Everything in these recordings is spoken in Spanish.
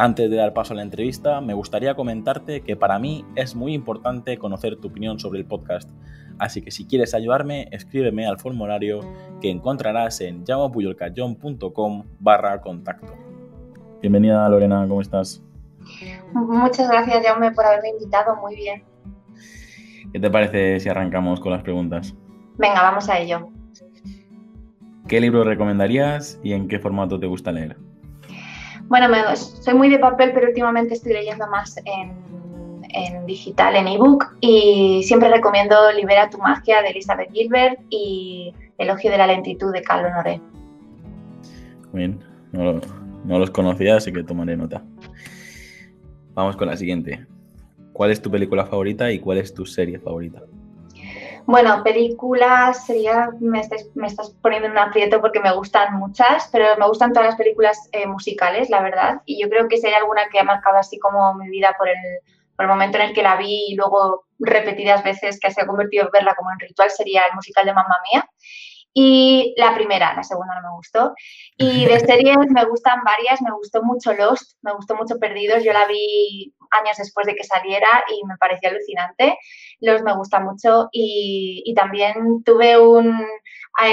Antes de dar paso a la entrevista, me gustaría comentarte que para mí es muy importante conocer tu opinión sobre el podcast. Así que si quieres ayudarme, escríbeme al formulario que encontrarás en llamapuyolcayón.com barra contacto. Bienvenida Lorena, ¿cómo estás? Muchas gracias, Jaume, por haberme invitado. Muy bien. ¿Qué te parece si arrancamos con las preguntas? Venga, vamos a ello. ¿Qué libro recomendarías y en qué formato te gusta leer? Bueno, soy muy de papel, pero últimamente estoy leyendo más en, digital, en ebook, y siempre recomiendo Libera tu magia de Elizabeth Gilbert y Elogio de la lentitud de Carlos Honoré. Muy bien, no, no los conocía, así que tomaré nota. Vamos con la siguiente. ¿Cuál es tu película favorita y cuál es tu serie favorita? Bueno, películas sería, me estás, poniendo en un aprieto porque me gustan muchas, pero me gustan todas las películas eh, musicales, la verdad. Y yo creo que si hay alguna que ha marcado así como mi vida por el, por el momento en el que la vi y luego repetidas veces que se ha convertido en verla como en ritual, sería el musical de Mamma Mía. Y la primera, la segunda no me gustó. Y de series me gustan varias, me gustó mucho Lost, me gustó mucho Perdidos, yo la vi años después de que saliera y me pareció alucinante. Lost me gusta mucho y, también tuve un,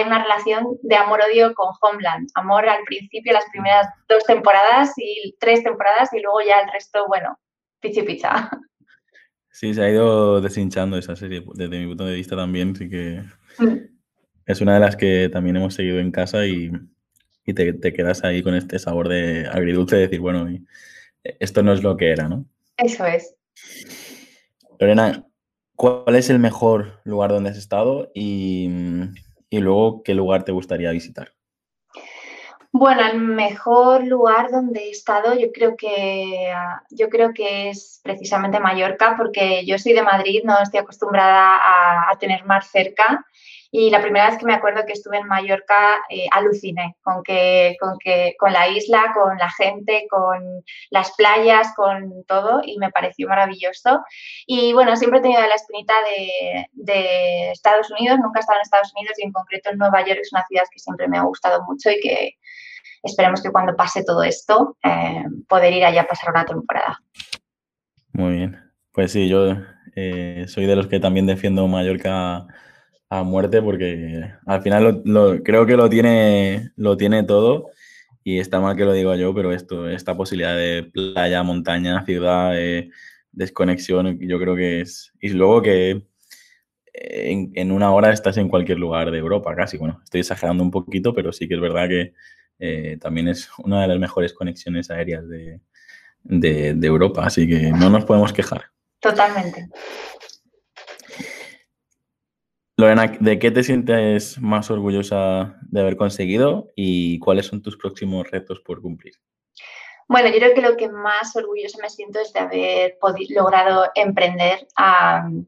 una relación de amor-odio con Homeland. Amor al principio, las primeras dos temporadas y tres temporadas y luego ya el resto, bueno, pichi picha. Sí, se ha ido deshinchando esa serie desde mi punto de vista también, así que... Mm es una de las que también hemos seguido en casa y, te, quedas ahí con este sabor de agridulce de decir, bueno, esto no es lo que era, ¿no? Eso es. Lorena, ¿cuál es el mejor lugar donde has estado y, y luego qué lugar te gustaría visitar? Bueno, el mejor lugar donde he estado yo creo que yo creo que es precisamente Mallorca porque yo soy de Madrid, no estoy acostumbrada a, a tener mar cerca y la primera vez que me acuerdo que estuve en Mallorca, eh, aluciné con, que, con, que, con la isla, con la gente, con las playas, con todo, y me pareció maravilloso. Y bueno, siempre he tenido la espinita de, de Estados Unidos, nunca he estado en Estados Unidos y en concreto en Nueva York es una ciudad que siempre me ha gustado mucho y que esperemos que cuando pase todo esto, eh, poder ir allá a pasar una temporada. Muy bien. Pues sí, yo eh, soy de los que también defiendo Mallorca a muerte porque al final lo, creo que lo tiene, lo tiene todo y está mal que lo diga yo, pero esto, esta posibilidad de playa, montaña, ciudad, desconexión, yo creo que es... Y luego que en, una hora estás en cualquier lugar de Europa, casi. Bueno, estoy exagerando un poquito, pero sí que es verdad que eh, también es una de las mejores conexiones aéreas de, de Europa, así que no nos podemos quejar. Totalmente. Lorena, ¿de qué te sientes más orgullosa de haber conseguido y cuáles son tus próximos retos por cumplir? Bueno, yo creo que lo que más orgullosa me siento es de haber logrado emprender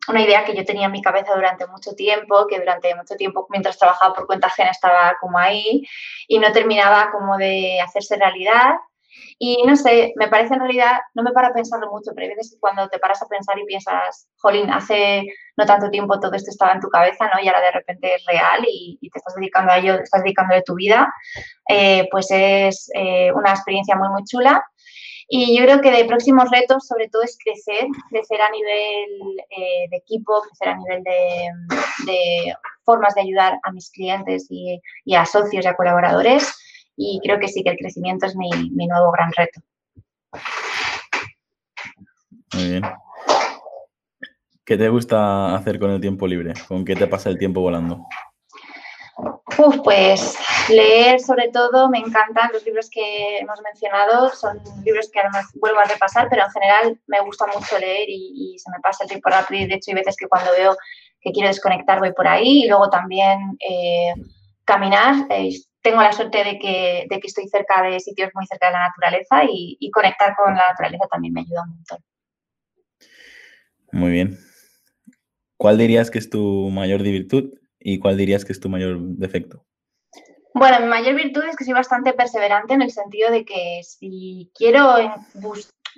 una idea que yo tenía en mi cabeza durante mucho tiempo, que durante mucho tiempo mientras trabajaba por cuenta ajena estaba como ahí y no terminaba como de hacerse realidad y no sé, me parece en realidad, no me para pensarlo mucho, pero hay veces cuando te paras a pensar y piensas, jolín, hace no tanto tiempo todo esto estaba en tu cabeza, ¿no? Y ahora de repente es real y, te estás dedicando a ello, estás dedicando de tu vida, eh, pues es eh, una experiencia muy, muy chula. Y yo creo que de próximos retos, sobre todo, es crecer, crecer a nivel eh, de equipo, crecer a nivel de, formas de ayudar a mis clientes y, y a socios y a colaboradores y creo que sí que el crecimiento es mi, nuevo gran reto. Muy bien. ¿Qué te gusta hacer con el tiempo libre? ¿Con qué te pasa el tiempo volando? Uf, pues leer sobre todo, me encantan los libros que hemos mencionado, son libros que además vuelvo a repasar, pero en general me gusta mucho leer y, se me pasa el tiempo rápido. De hecho, hay veces que cuando veo que quiero desconectar voy por ahí y luego también eh, caminar. Eh, tengo la suerte de que, de que, estoy cerca de sitios muy cerca de la naturaleza y, conectar con la naturaleza también me ayuda un montón. Muy bien. ¿Cuál dirías que es tu mayor virtud y cuál dirías que es tu mayor defecto? Bueno, mi mayor virtud es que soy bastante perseverante en el sentido de que si quiero,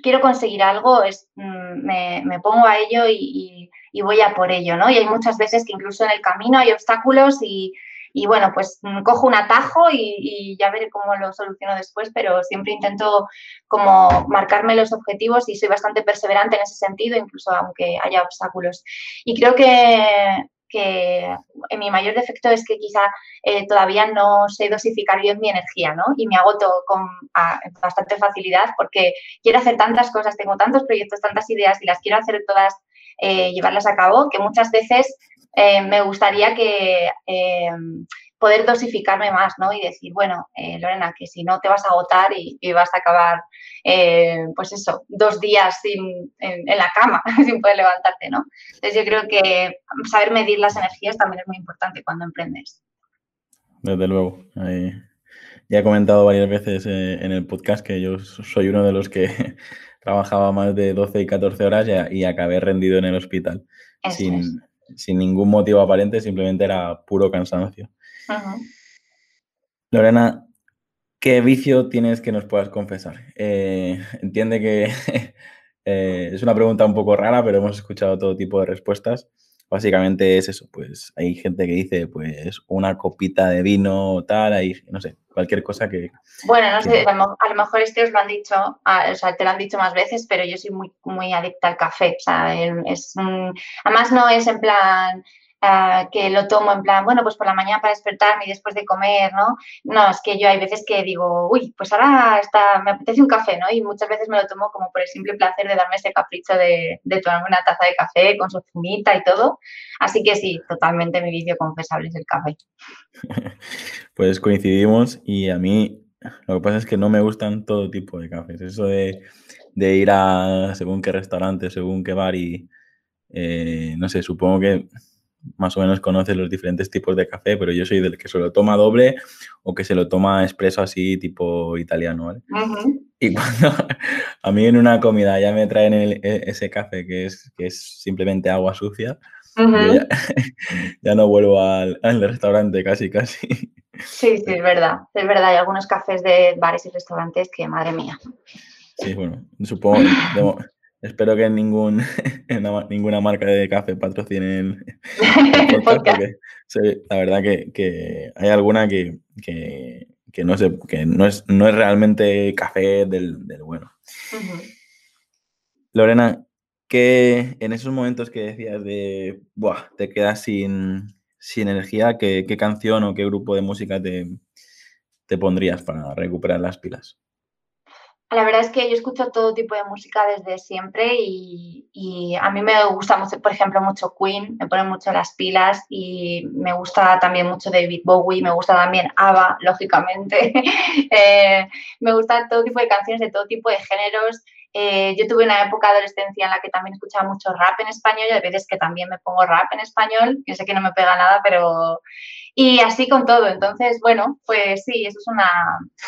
quiero conseguir algo, es, mm, me, pongo a ello y, voy a por ello, ¿no? Y hay muchas veces que incluso en el camino hay obstáculos y, bueno, pues mm, cojo un atajo y, ya veré cómo lo soluciono después, pero siempre intento como marcarme los objetivos y soy bastante perseverante en ese sentido, incluso aunque haya obstáculos. Y creo que que mi mayor defecto es que quizá eh, todavía no sé dosificar bien mi energía, ¿no? Y me agoto con bastante facilidad porque quiero hacer tantas cosas, tengo tantos proyectos, tantas ideas y las quiero hacer todas, eh, llevarlas a cabo, que muchas veces eh, me gustaría que poder dosificarme más, ¿no? Y decir, bueno, eh, Lorena, que si no te vas a agotar y, vas a acabar, eh, pues eso, dos días sin, en, la cama, sin poder levantarte, ¿no? Entonces yo creo que saber medir las energías también es muy importante cuando emprendes. Desde luego. ya he comentado varias veces en el podcast que yo soy uno de los que trabajaba más de 12 y 14 horas y, acabé rendido en el hospital. Sin, sin ningún motivo aparente, simplemente era puro cansancio. Lorena, ¿qué vicio tienes que nos puedas confesar? Eh, entiende que eh, es una pregunta un poco rara, pero hemos escuchado todo tipo de respuestas. Básicamente es eso, pues hay gente que dice, pues una copita de vino o tal, ahí, no sé, cualquier cosa que... Bueno, no sé, a lo mejor este os lo han dicho, o sea, te lo han dicho más veces, pero yo soy muy, muy adicta al café, o sea, es, además no es en plan Ah, que lo tomo en plan, bueno, pues por la mañana para despertarme y después de comer, ¿no? No, es que yo hay veces que digo, uy, pues ahora está, me apetece un café, ¿no? Y muchas veces me lo tomo como por el simple placer de darme ese capricho de, de tomarme una taza de café con su fumita y todo. Así que sí, totalmente mi vicio confesable es el café. Pues coincidimos y a mí lo que pasa es que no me gustan todo tipo de cafés. Eso de, de ir a según qué restaurante, según qué bar y eh, no sé, supongo que más o menos conoces los diferentes tipos de café, pero yo soy del que se lo toma doble o que se lo toma expreso así, tipo italiano, ¿vale? Y cuando a mí en una comida ya me traen e, ese café que es, que es simplemente agua sucia, ya, no vuelvo al, restaurante casi, casi. Sí, sí, es verdad. Es verdad, hay algunos cafés de bares y restaurantes que, madre mía. Sí, bueno, supongo, Espero que ningún, ninguna marca de café patrocine el, porque la verdad que, hay alguna que, no, sé, que no, es, no es realmente café del, bueno. Lorena, ¿qué en esos momentos que decías de, Buah, te quedas sin, energía, ¿qué, canción o qué grupo de música te, te pondrías para recuperar las pilas? La verdad es que yo escucho todo tipo de música desde siempre y, a mí me gusta mucho, por ejemplo, mucho Queen, me pone mucho las pilas y me gusta también mucho David Bowie, me gusta también ABBA, lógicamente. Eh, me gusta todo tipo de canciones de todo tipo de géneros. Eh, yo tuve una época de adolescencia en la que también escuchaba mucho rap en español y a veces que también me pongo rap en español, que sé que no me pega nada, pero y así con todo. Entonces, bueno, pues sí, eso es una.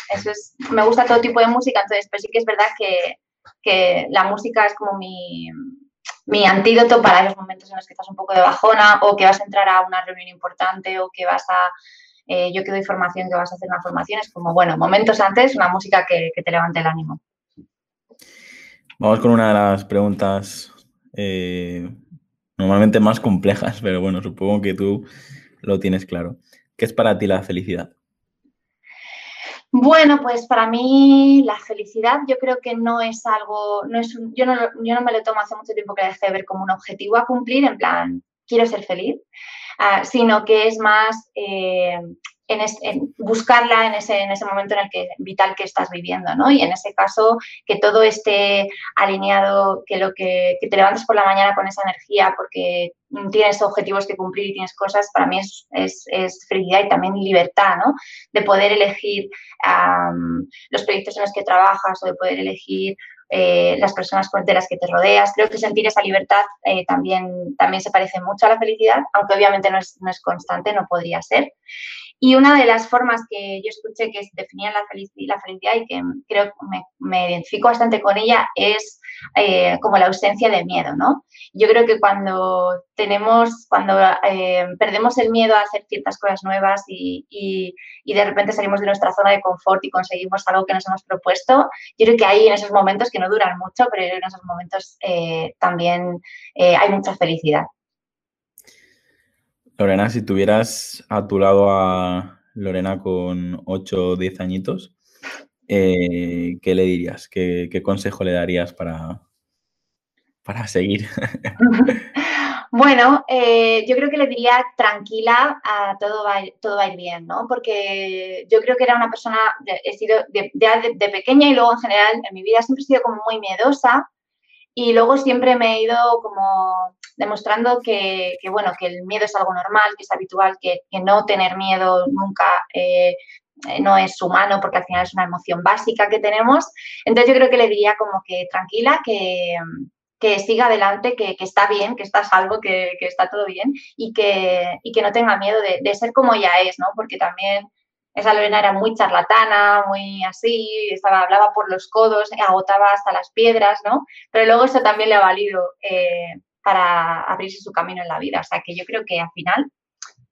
Eso es, me gusta todo tipo de música, entonces, pero sí que es verdad que, que la música es como mi, mi antídoto para esos momentos en los que estás un poco de bajona o que vas a entrar a una reunión importante o que vas a. Eh, yo que doy formación, que vas a hacer una formación, es como, bueno, momentos antes, una música que, que te levante el ánimo. Vamos con una de las preguntas eh, normalmente más complejas, pero bueno, supongo que tú lo tienes claro. ¿Qué es para ti la felicidad? Bueno, pues para mí la felicidad yo creo que no es algo, no es yo, no, yo no me lo tomo hace mucho tiempo que dejé de ver como un objetivo a cumplir, en plan, quiero ser feliz, ah, sino que es más eh, buscarla en ese, en ese momento en el que vital que estás viviendo, ¿no? Y en ese caso, que todo esté alineado, que lo que, te levantes por la mañana con esa energía porque tienes objetivos que cumplir y tienes cosas, para mí es, es, felicidad y también libertad, ¿no? De poder elegir los proyectos en los que trabajas o de poder elegir eh, las personas de las que te rodeas. Creo que sentir esa libertad eh, también, también se parece mucho a la felicidad, aunque obviamente no es, no es constante, no podría ser. Y una de las formas que yo escuché que definían la, felicidad, la felicidad y que creo que me, identifico bastante con ella es eh, como la ausencia de miedo, ¿no? Yo creo que cuando tenemos, cuando eh, perdemos el miedo a hacer ciertas cosas nuevas y, y, de repente salimos de nuestra zona de confort y conseguimos algo que nos hemos propuesto, yo creo que hay en esos momentos que no duran mucho, pero en esos momentos también hay mucha felicidad. Lorena, si tuvieras a tu lado a Lorena con 8 o 10 añitos, eh, ¿qué le dirías? ¿Qué, consejo le darías para, para seguir? Bueno, eh, yo creo que le diría tranquila, a todo, va, todo va a ir bien, ¿no? Porque yo creo que era una persona, he sido de, de, pequeña y luego en general en mi vida siempre he sido como muy miedosa y luego siempre me he ido como demostrando que, bueno, que el miedo es algo normal, que es habitual, que, no tener miedo nunca eh, no es humano porque al final es una emoción básica que tenemos. Entonces yo creo que le diría como que tranquila, que, siga adelante, que, está bien, que está salvo, que, está todo bien y que, que no tenga miedo de, de, ser como ella es, ¿no? Porque también esa Lorena era muy charlatana, muy así, estaba, hablaba por los codos, agotaba hasta las piedras, ¿no? Pero luego eso también le ha valido eh, para abrirse su camino en la vida. O sea que yo creo que al final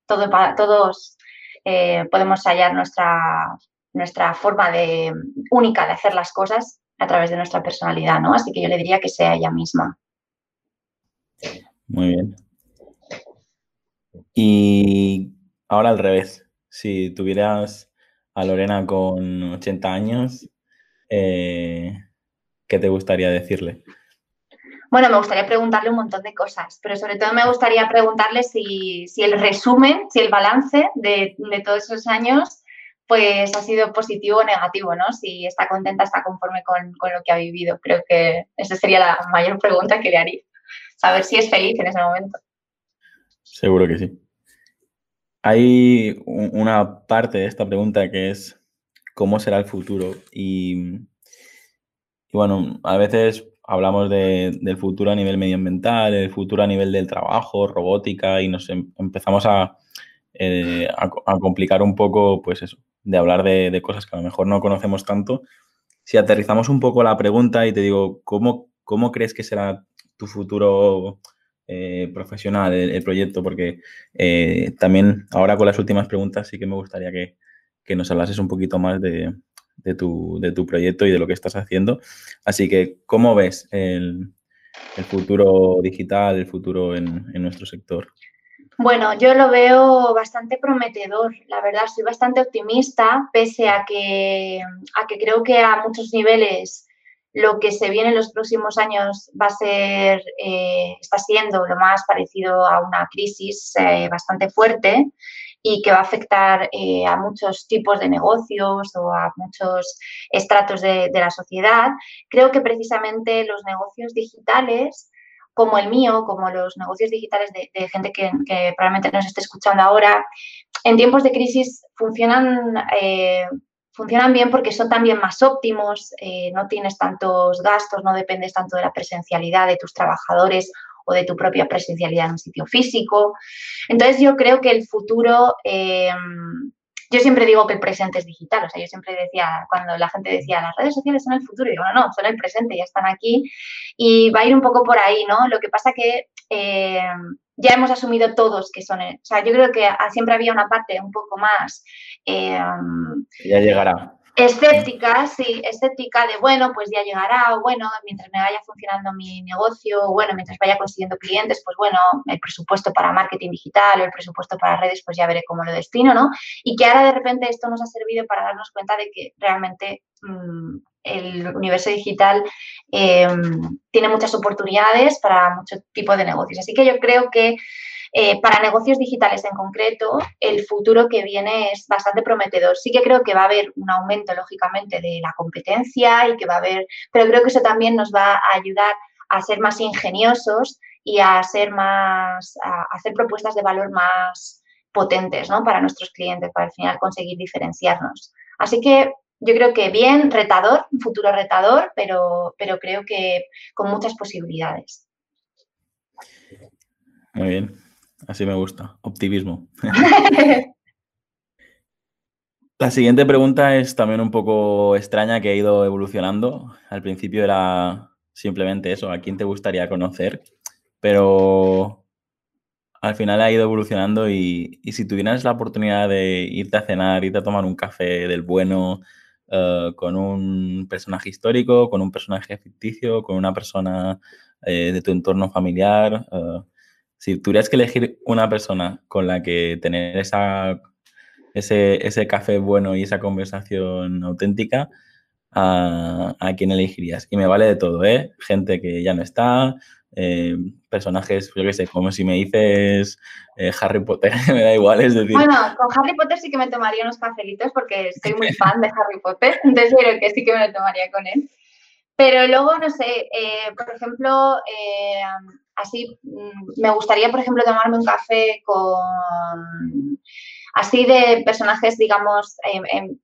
todo, todos eh, podemos hallar nuestra, nuestra forma de, única de hacer las cosas a través de nuestra personalidad, ¿no? Así que yo le diría que sea ella misma. Muy bien. Y ahora al revés. Si tuvieras a Lorena con 80 años, eh, ¿qué te gustaría decirle? Bueno, me gustaría preguntarle un montón de cosas, pero sobre todo me gustaría preguntarle si, el resumen, si el balance de, todos esos años, pues ha sido positivo o negativo, ¿no? Si está contenta, está conforme con, lo que ha vivido. Creo que esa sería la mayor pregunta que le haría. Saber si es feliz en ese momento. Seguro que sí. Hay una parte de esta pregunta que es cómo será el futuro y bueno, a veces hablamos del futuro a nivel medioambiental, el futuro a nivel del trabajo, robótica, y nos em, empezamos eh, a, complicar un poco, pues eso, de hablar de, cosas que a lo mejor no conocemos tanto. Si aterrizamos un poco la pregunta y te digo, ¿cómo, cómo crees que será tu futuro eh, profesional, el, proyecto? Porque eh, también ahora con las últimas preguntas sí que me gustaría que, que nos hablases un poquito más de, de tu, de tu proyecto y de lo que estás haciendo. Así que, ¿cómo ves el, futuro digital, el futuro en, nuestro sector? Bueno, yo lo veo bastante prometedor, la verdad, soy bastante optimista, pese a que, a que creo que a muchos niveles lo que se viene en los próximos años va a ser, eh, está siendo lo más parecido a una crisis eh, bastante fuerte y que va a afectar eh, a muchos tipos de negocios o a muchos estratos de, la sociedad. Creo que precisamente los negocios digitales como el mío, como los negocios digitales de, gente que, probablemente nos esté escuchando ahora, en tiempos de crisis funcionan, eh, funcionan bien porque son también más óptimos, eh, no tienes tantos gastos, no dependes tanto de la presencialidad de tus trabajadores de tu propia presencialidad en un sitio físico. Entonces yo creo que el futuro, eh, yo siempre digo que el presente es digital, o sea, yo siempre decía, cuando la gente decía, las redes sociales son el futuro, y digo, no, no, son el presente, ya están aquí y va a ir un poco por ahí, ¿no? Lo que pasa que... Eh, ya hemos asumido todos que son, o sea, yo creo que siempre había una parte un poco más... Eh, ya llegará Escéptica, sí, escéptica de, bueno, pues ya llegará, o bueno, mientras me vaya funcionando mi negocio, o bueno, mientras vaya consiguiendo clientes, pues bueno, el presupuesto para marketing digital o el presupuesto para redes, pues ya veré cómo lo destino, ¿no? Y que ahora de repente esto nos ha servido para darnos cuenta de que realmente mm, el universo digital em, tiene muchas oportunidades para mucho tipo de negocios. Así que yo creo que eh, para negocios digitales en concreto, el futuro que viene es bastante prometedor. Sí que creo que va a haber un aumento, lógicamente, de la competencia y que va a haber, pero creo que eso también nos va a ayudar a ser más ingeniosos y a ser más, a hacer propuestas de valor más potentes ¿no? para nuestros clientes, para al final conseguir diferenciarnos. Así que yo creo que bien, retador, un futuro retador, pero, pero creo que con muchas posibilidades. Muy bien. Así me gusta. Optimismo. La siguiente pregunta es también un poco extraña que ha ido evolucionando. Al principio era simplemente eso, a quién te gustaría conocer, pero al final ha ido evolucionando y, si tuvieras la oportunidad de irte a cenar, irte a tomar un café del bueno, eh, con un personaje histórico, con un personaje ficticio, con una persona eh, de tu entorno familiar, eh, si tuvieras que elegir una persona con la que tener esa, ese, ese café bueno y esa conversación auténtica, a, a quién elegirías. Y me vale de todo, ¿eh? Gente que ya no está, eh, personajes, yo qué sé, como si me dices eh, Harry Potter, me da igual, es decir... Bueno, con Harry Potter sí que me tomaría unos cafelitos porque soy muy fan de Harry Potter, entonces creo que sí que me lo tomaría con él. Pero luego, no sé, eh, por ejemplo, así, mm, me gustaría, por ejemplo, tomarme un café con así de personajes, digamos,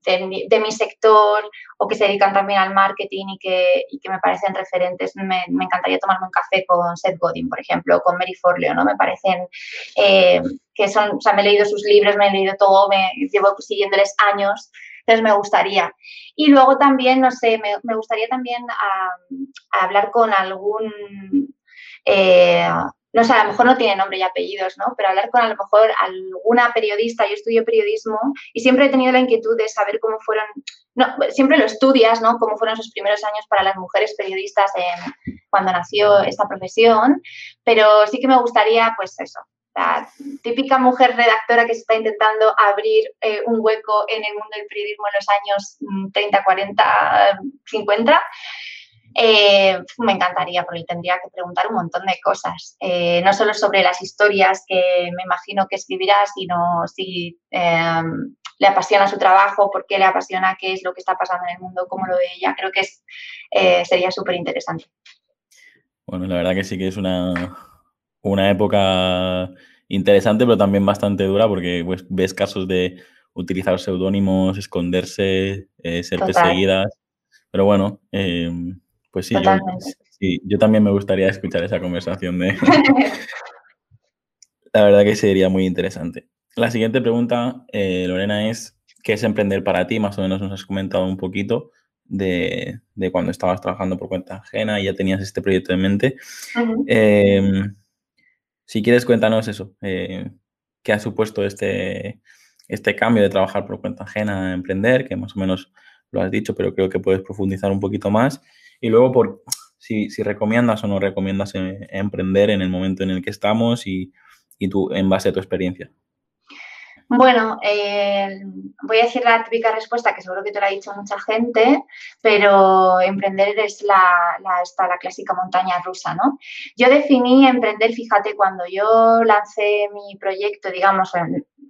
de, mi sector o que se dedican también al marketing y que, que me parecen referentes, me, encantaría tomarme un café con Seth Godin, por ejemplo, o con Mary Forleo, ¿no? Me parecen eh, que son, o sea, me he leído sus libros, me he leído todo, me llevo siguiéndoles años, entonces me gustaría. Y luego también, no sé, me, gustaría también hablar con algún... Eh, no sé, a lo mejor no tiene nombre y apellidos, ¿no? Pero hablar con a lo mejor alguna periodista, yo estudio periodismo y siempre he tenido la inquietud de saber cómo fueron, no, siempre lo estudias, ¿no? Cómo fueron esos primeros años para las mujeres periodistas cuando nació esta profesión, pero sí que me gustaría, pues eso, la típica mujer redactora que se está intentando abrir eh, un hueco en el mundo del periodismo en los años 30, 40, 50 eh, me encantaría, porque tendría que preguntar un montón de cosas, eh, no solo sobre las historias que me imagino que escribirá, sino si em, le apasiona su trabajo, por qué le apasiona, qué es lo que está pasando en el mundo, cómo lo ve ella. Creo que es, eh, sería súper interesante. Bueno, la verdad que sí que es una, una época interesante, pero también bastante dura, porque pues, ves casos de utilizar seudónimos, esconderse, ser perseguidas. Pero bueno, em, pues sí yo, sí, yo también me gustaría escuchar esa conversación de... La verdad que sería muy interesante. La siguiente pregunta, eh, Lorena, es ¿qué es emprender para ti? Más o menos nos has comentado un poquito de, cuando estabas trabajando por cuenta ajena y ya tenías este proyecto en mente. Em, si quieres, cuéntanos eso. Eh, ¿Qué ha supuesto este, este cambio de trabajar por cuenta ajena a emprender? Que más o menos lo has dicho, pero creo que puedes profundizar un poquito más. Y luego, por si, recomiendas o no recomiendas eh, emprender en el momento en el que estamos y, y en base a tu experiencia. Bueno, eh, voy a decir la típica respuesta que seguro que te lo ha dicho mucha gente, pero emprender es la, la, la clásica montaña rusa, ¿no? Yo definí emprender, fíjate, cuando yo lancé mi proyecto, digamos,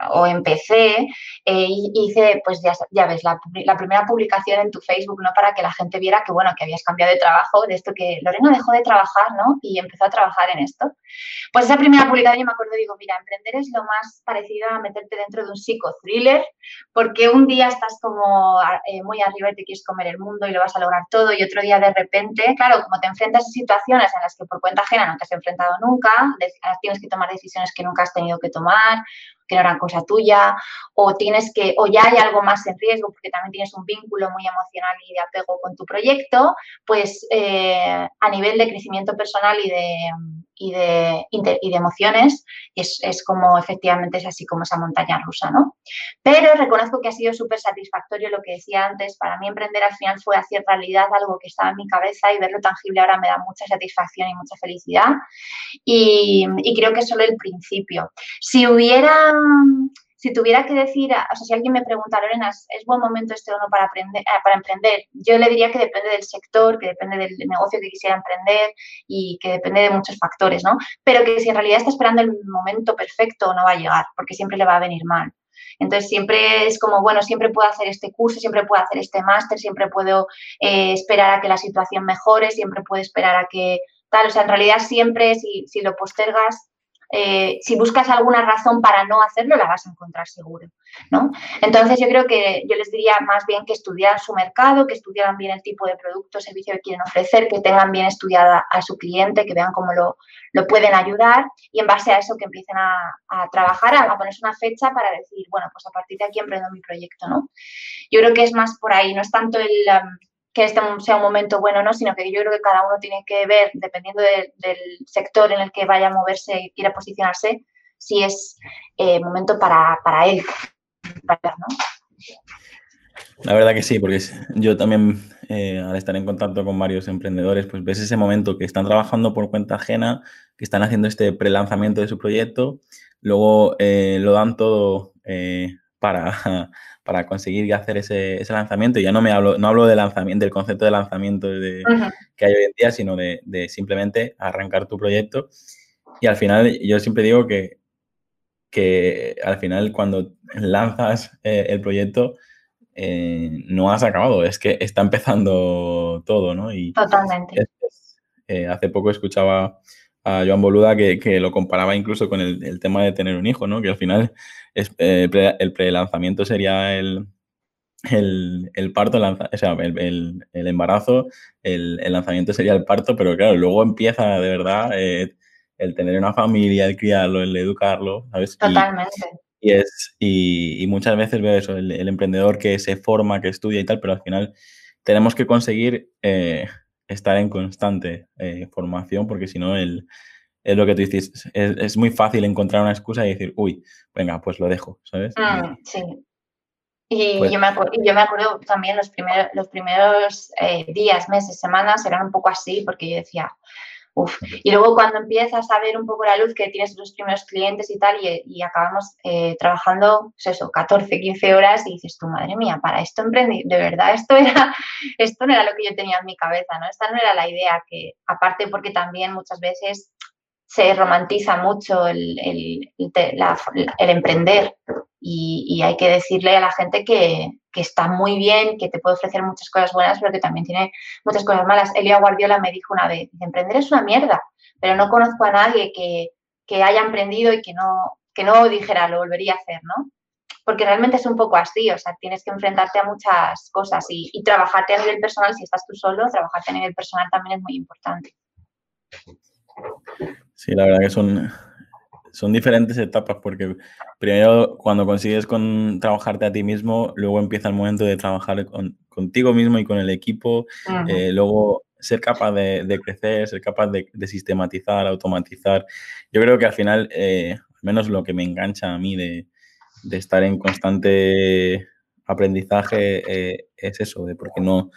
o empecé, eh, hice, pues ya, ya ves, la, primera publicación en tu Facebook, ¿no? Para que la gente viera que, bueno, que habías cambiado de trabajo, de esto que Lorena dejó de trabajar, ¿no? Y empezó a trabajar en esto. Pues esa primera publicación yo me acuerdo, digo, mira, emprender es lo más parecido a meterte dentro de un psicothriller, porque un día estás como eh, muy arriba y te quieres comer el mundo y lo vas a lograr todo, y otro día de repente, claro, como te enfrentas a situaciones en las que por cuenta ajena no te has enfrentado nunca, tienes que tomar decisiones que nunca has tenido que tomar, que no eran cosa tuya, o tienes que, o ya hay algo más en riesgo porque también tienes un vínculo muy emocional y de apego con tu proyecto, pues eh, a nivel de crecimiento personal y de, y de, y de emociones, es, es, como efectivamente es así como esa montaña rusa, ¿no? Pero reconozco que ha sido súper satisfactorio lo que decía antes, para mí emprender al final fue hacer realidad algo que estaba en mi cabeza y verlo tangible ahora me da mucha satisfacción y mucha felicidad y, y creo que es solo el principio. Si hubiera si tuviera que decir, o sea, si alguien me pregunta, Lorena, ¿es, buen momento este o no para, aprender, eh, para emprender? Yo le diría que depende del sector, que depende del negocio que quisiera emprender y que depende de muchos factores, ¿no? Pero que si en realidad está esperando el momento perfecto, no va a llegar, porque siempre le va a venir mal. Entonces siempre es como, bueno, siempre puedo hacer este curso, siempre puedo hacer este máster, siempre puedo eh, esperar a que la situación mejore, siempre puedo esperar a que tal, o sea, en realidad siempre si, si lo postergas eh, si buscas alguna razón para no hacerlo, la vas a encontrar seguro, ¿no? Entonces yo creo que yo les diría más bien que estudiaran su mercado, que estudiaran bien el tipo de producto o servicio que quieren ofrecer, que tengan bien estudiada a su cliente, que vean cómo lo, pueden ayudar y en base a eso que empiecen a, trabajar, a, ponerse una fecha para decir, bueno, pues a partir de aquí emprendo mi proyecto, ¿no? Yo creo que es más por ahí, no es tanto el... Um, que este sea un momento bueno no, sino que yo creo que cada uno tiene que ver, dependiendo del sector en el que vaya a moverse y quiera posicionarse, si es eh, momento para, él. La verdad que sí, porque yo también, eh, al estar en contacto con varios emprendedores, pues ves ese momento que están trabajando por cuenta ajena, que están haciendo este pre-lanzamiento de su proyecto, luego eh, lo dan todo para, para conseguir hacer ese, lanzamiento. Y ya no me hablo, no hablo de lanzamiento, del concepto de lanzamiento de, que hay hoy en día, sino de, simplemente arrancar tu proyecto. Y al final, yo siempre digo que, que al final cuando lanzas eh, el proyecto, eh, no has acabado, es que está empezando todo, ¿no? Y Totalmente. Eh, hace poco escuchaba a Joan Boluda que, lo comparaba incluso con el, tema de tener un hijo, ¿no? Que al final es, eh, el pre-lanzamiento sería el, el, parto, o sea, el, embarazo, el, lanzamiento sería el parto, pero claro, luego empieza de verdad eh, el tener una familia, el criarlo, el educarlo, ¿sabes? Totalmente. Y, es, y, muchas veces veo eso, el, emprendedor que se forma, que estudia y tal, pero al final tenemos que conseguir... Eh, estar en constante eh, formación, porque si no, es lo que tú dices, es, muy fácil encontrar una excusa y decir, uy, venga, pues lo dejo, ¿sabes? Mm, sí. Y pues yo, me yo, me acuerdo también los primeros, los primeros eh, días, meses, semanas eran un poco así, porque yo decía, y luego cuando empiezas a ver un poco la luz que tienes los primeros clientes y tal, y, acabamos eh, trabajando, pues eso, 14, 15 horas y dices, tu madre mía, para esto emprendí, de verdad, esto, era, esto no era lo que yo tenía en mi cabeza, ¿no? Esta no era la idea que, aparte porque también muchas veces se romantiza mucho el, el, el emprender y, hay que decirle a la gente que, está muy bien, que te puede ofrecer muchas cosas buenas, pero que también tiene muchas cosas malas. Elia Guardiola me dijo una vez, emprender es una mierda, pero no conozco a nadie que, haya emprendido y que no, que no dijera, lo volvería a hacer, ¿no? Porque realmente es un poco así, o sea, tienes que enfrentarte a muchas cosas y, y trabajarte a nivel personal, si estás tú solo, trabajarte a nivel personal también es muy importante. Sí, la verdad que son, son diferentes etapas porque primero cuando consigues con trabajarte a ti mismo, luego empieza el momento de trabajar contigo mismo y con el equipo, eh, luego ser capaz de, crecer, ser capaz de, sistematizar, automatizar. Yo creo que al final, eh, al menos lo que me engancha a mí de, estar en constante aprendizaje eh, es eso, de porque no,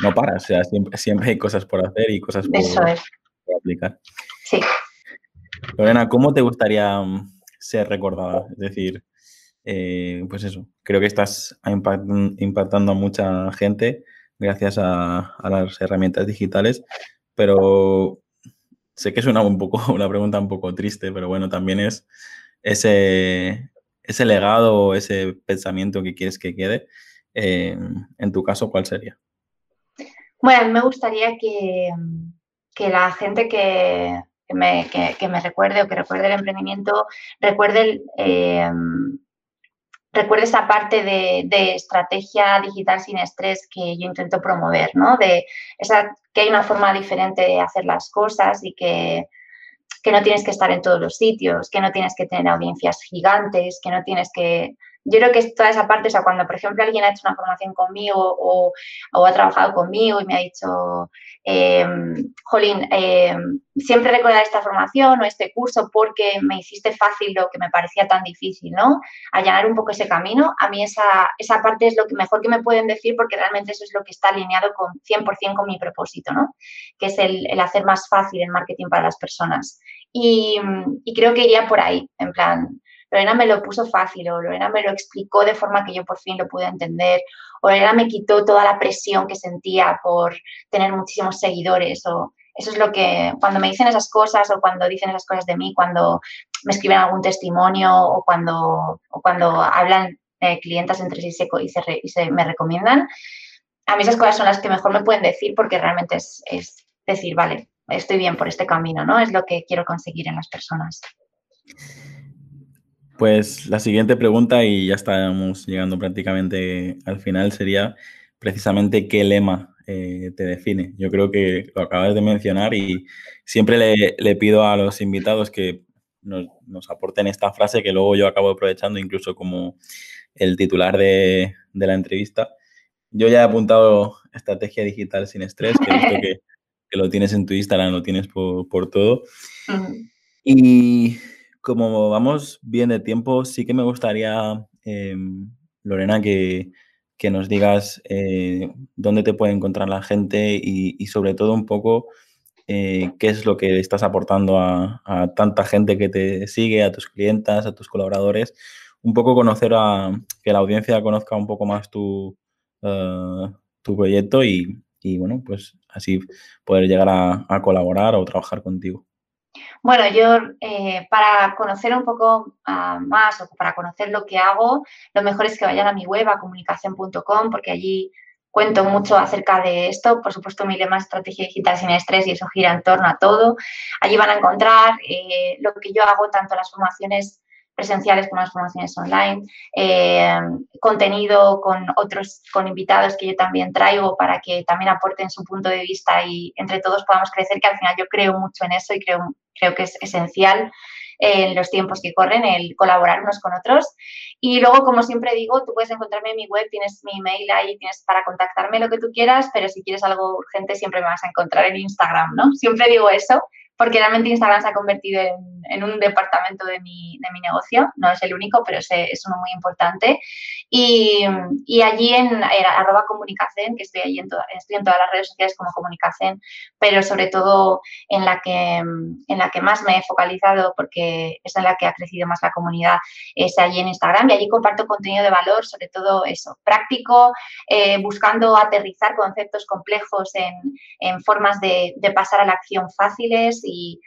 no paras, o sea, siempre, siempre hay cosas por hacer y cosas por, por aplicar. Sí. Lorena, ¿cómo te gustaría mm, ser recordada? Es decir, eh, pues eso, creo que estás impactando a mucha gente gracias a, las herramientas digitales, pero sé que es una, un poco, una pregunta un poco triste, pero bueno, también es ese, ese legado, ese pensamiento que quieres que quede. Eh, en tu caso, ¿cuál sería? Bueno, me gustaría que, que la gente que, que me, recuerde o que recuerde el emprendimiento, recuerde, eh, recuerde esa parte de, estrategia digital sin estrés que yo intento promover, ¿no? De esa, que hay una forma diferente de hacer las cosas y que, que no tienes que estar en todos los sitios, que no tienes que tener audiencias gigantes, que no tienes que yo creo que es toda esa parte, o sea, cuando por ejemplo alguien ha hecho una formación conmigo o, o ha trabajado conmigo y me ha dicho, eh, Jolín, em, siempre recordar esta formación o este curso porque me hiciste fácil lo que me parecía tan difícil, ¿no? Allanar un poco ese camino. A mí esa, esa parte es lo que mejor que me pueden decir porque realmente eso es lo que está alineado con 100% con mi propósito, ¿no? Que es el, hacer más fácil el marketing para las personas. Y creo que iría por ahí, en plan, Lorena me lo puso fácil o Lorena me lo explicó de forma que yo por fin lo pude entender o Lorena me quitó toda la presión que sentía por tener muchísimos seguidores o eso es lo que cuando me dicen esas cosas o cuando dicen esas cosas de mí, cuando me escriben algún testimonio o cuando, o cuando hablan eh, clientes entre sí se, y se me recomiendan, a mí esas cosas son las que mejor me pueden decir porque realmente es, es decir, vale, estoy bien por este camino, ¿no? Es lo que quiero conseguir en las personas. Pues la siguiente pregunta, y ya estamos llegando prácticamente al final, sería precisamente qué lema eh, te define. Yo creo que lo acabas de mencionar y siempre le, pido a los invitados que nos, aporten esta frase que luego yo acabo aprovechando incluso como el titular de, la entrevista. Yo ya he apuntado estrategia digital sin estrés, que visto que, lo tienes en tu Instagram, lo tienes por, todo. Y como vamos bien de tiempo, sí que me gustaría, em, Lorena, que, nos digas eh, dónde te puede encontrar la gente y, sobre todo un poco eh, qué es lo que estás aportando a, tanta gente que te sigue, a tus clientas, a tus colaboradores. Un poco conocer a que la audiencia conozca un poco más tu, eh, tu proyecto y, bueno, pues así poder llegar a colaborar o trabajar contigo. Bueno, yo eh, para conocer un poco ah, más o para conocer lo que hago, lo mejor es que vayan a mi web, a comunicación.com, porque allí cuento mucho acerca de esto. Por supuesto, mi lema es estrategia digital sin estrés y eso gira en torno a todo. Allí van a encontrar eh, lo que yo hago, tanto las formaciones presenciales como las formaciones online, eh, contenido con otros, con invitados que yo también traigo para que también aporten su punto de vista y entre todos podamos crecer, que al final yo creo mucho en eso y creo, creo que es esencial en los tiempos que corren, el colaborar unos con otros. Y luego, como siempre digo, tú puedes encontrarme en mi web, tienes mi email ahí, tienes para contactarme lo que tú quieras, pero si quieres algo urgente siempre me vas a encontrar en Instagram, ¿no? Siempre digo eso porque realmente Instagram se ha convertido en, un departamento de mi, de mi, negocio, no es el único, pero es, es uno muy importante. Y, y allí en, arroba comunicación, que estoy allí en, estoy en todas las redes sociales como comunicación, pero sobre todo en la, que, en la que más me he focalizado, porque es en la que ha crecido más la comunidad, es allí en Instagram. Y allí comparto contenido de valor, sobre todo eso, práctico, eh, buscando aterrizar conceptos complejos en, en formas de, de pasar a la acción fáciles y,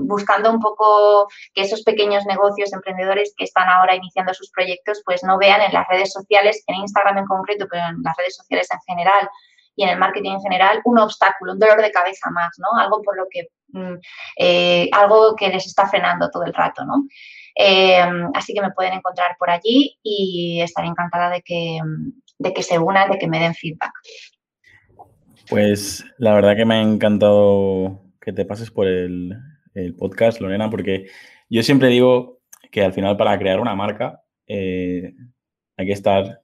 buscando un poco que esos pequeños negocios, emprendedores que están ahora iniciando sus proyectos, pues no vean en las redes sociales, en Instagram en concreto, pero en las redes sociales en general y en el marketing en general, un obstáculo, un dolor de cabeza más, ¿no? Algo por lo que, mm, eh, algo que les está frenando todo el rato, ¿no? Eh, así que me pueden encontrar por allí y estaré encantada de que, de que se unan, de que me den feedback. Pues la verdad que me ha encantado que te pases por el, podcast, Lorena, porque yo siempre digo que al final para crear una marca eh, hay que estar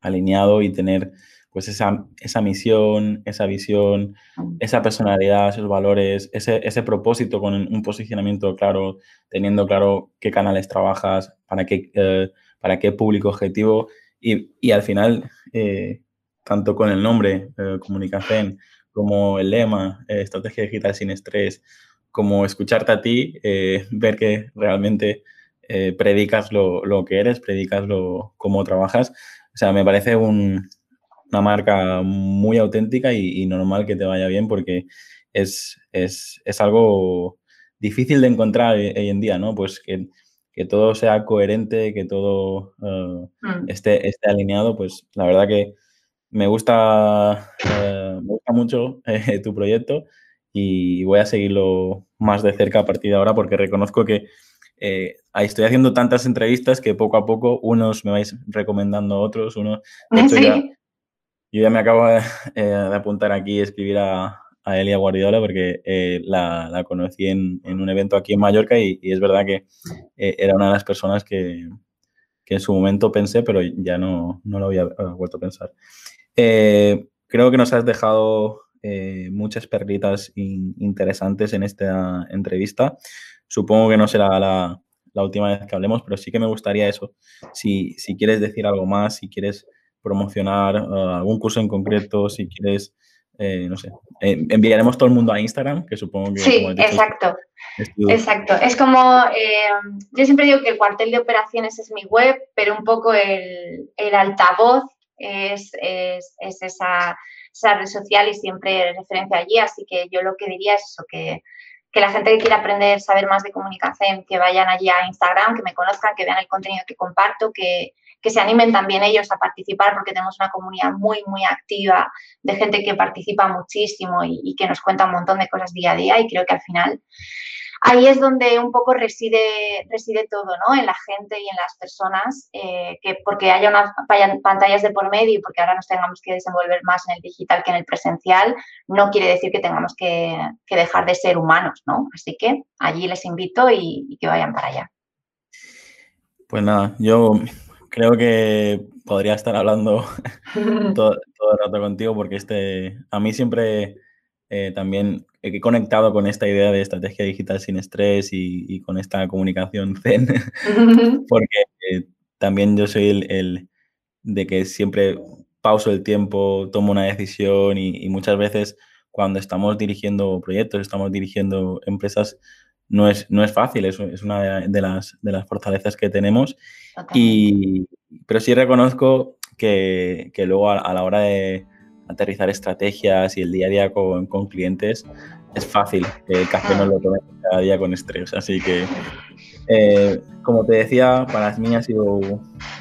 alineado y tener pues esa, esa misión, esa visión, esa personalidad, esos valores, ese, ese, propósito con un posicionamiento claro, teniendo claro qué canales trabajas, para qué, eh, para qué público objetivo. Y, y al final, eh, tanto con el nombre, comunicación, como el lema, eh, estrategia digital sin estrés, como escucharte a ti, eh, ver que realmente eh, predicas lo, que eres, predicas lo, cómo trabajas. O sea, me parece una marca muy auténtica y, normal que te vaya bien porque es, es, algo difícil de encontrar hoy en día, ¿no? Pues que, todo sea coherente, que todo mm. esté, esté alineado, pues la verdad que me gusta, eh, me gusta mucho eh, tu proyecto y voy a seguirlo más de cerca a partir de ahora porque reconozco que eh, estoy haciendo tantas entrevistas que poco a poco unos me vais recomendando otros, unos... De hecho, ya, yo ya me acabo de, apuntar aquí y escribir a, Elia Guardiola porque la, la, conocí en, en, un evento aquí en Mallorca y, y es verdad que era una de las personas que, que, en su momento pensé, pero ya no, no lo había vuelto a pensar. Eh, creo que nos has dejado eh, muchas perlitas interesantes en esta entrevista. Supongo que no será la, última vez que hablemos, pero sí que me gustaría eso. Si, si quieres decir algo más, si quieres promocionar uh, algún curso en concreto, si quieres, eh, no sé, enviaremos todo el mundo a Instagram, que supongo que... Sí, exacto. Exacto. Es como, yo siempre digo que el cuartel de operaciones es mi web, pero un poco el, el altavoz es, esa, red social y siempre referencia allí. Así que yo lo que diría es eso, que, la gente que quiera aprender, saber más de comunicación, que vayan allí a Instagram, que me conozcan, que vean el contenido que comparto, que, se animen también ellos a participar porque tenemos una comunidad muy, muy activa de gente que participa muchísimo y, y que nos cuenta un montón de cosas día a día y creo que al final ahí es donde un poco reside, reside todo, ¿no? En la gente y en las personas, eh, que porque haya unas pantallas de por medio y porque ahora nos tengamos que desenvolver más en el digital que en el presencial, no quiere decir que tengamos que, dejar de ser humanos, ¿no? Así que allí les invito y, que vayan para allá. Pues nada, yo creo que podría estar hablando todo, el rato contigo porque este, a mí siempre eh, también he conectado con esta idea de estrategia digital sin estrés y, con esta comunicación zen, porque eh, también yo soy el, de que siempre pauso el tiempo, tomo una decisión y, muchas veces cuando estamos dirigiendo proyectos, estamos dirigiendo empresas, no es, no es fácil, es, es una de las, de las fortalezas que tenemos. Y, pero sí reconozco que, que luego a, la hora de aterrizar estrategias y el día a día con, clientes, es fácil que el café no lo tomemos cada día con estrés. Así que, eh, como te decía, para mí ha sido,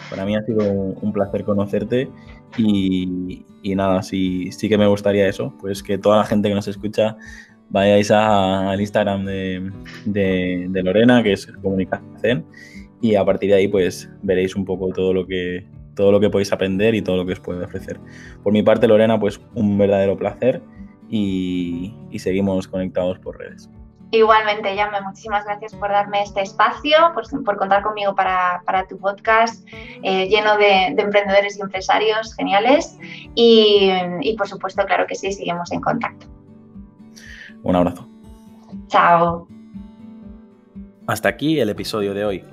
para mí ha sido un placer conocerte y, y nada, sí, sí que me gustaría eso, pues que toda la gente que nos escucha vayáis al Instagram de, de, Lorena, que es Comunicación, y a partir de ahí pues veréis un poco todo lo que todo lo que podéis aprender y todo lo que os puede ofrecer. Por mi parte, Lorena, pues un verdadero placer y, seguimos conectados por redes. Igualmente, Yame, muchísimas gracias por darme este espacio, por, contar conmigo para, tu podcast eh, lleno de, emprendedores y empresarios geniales. Y, y, por supuesto, claro que sí, seguimos en contacto. Un abrazo. Chao. Hasta aquí el episodio de hoy.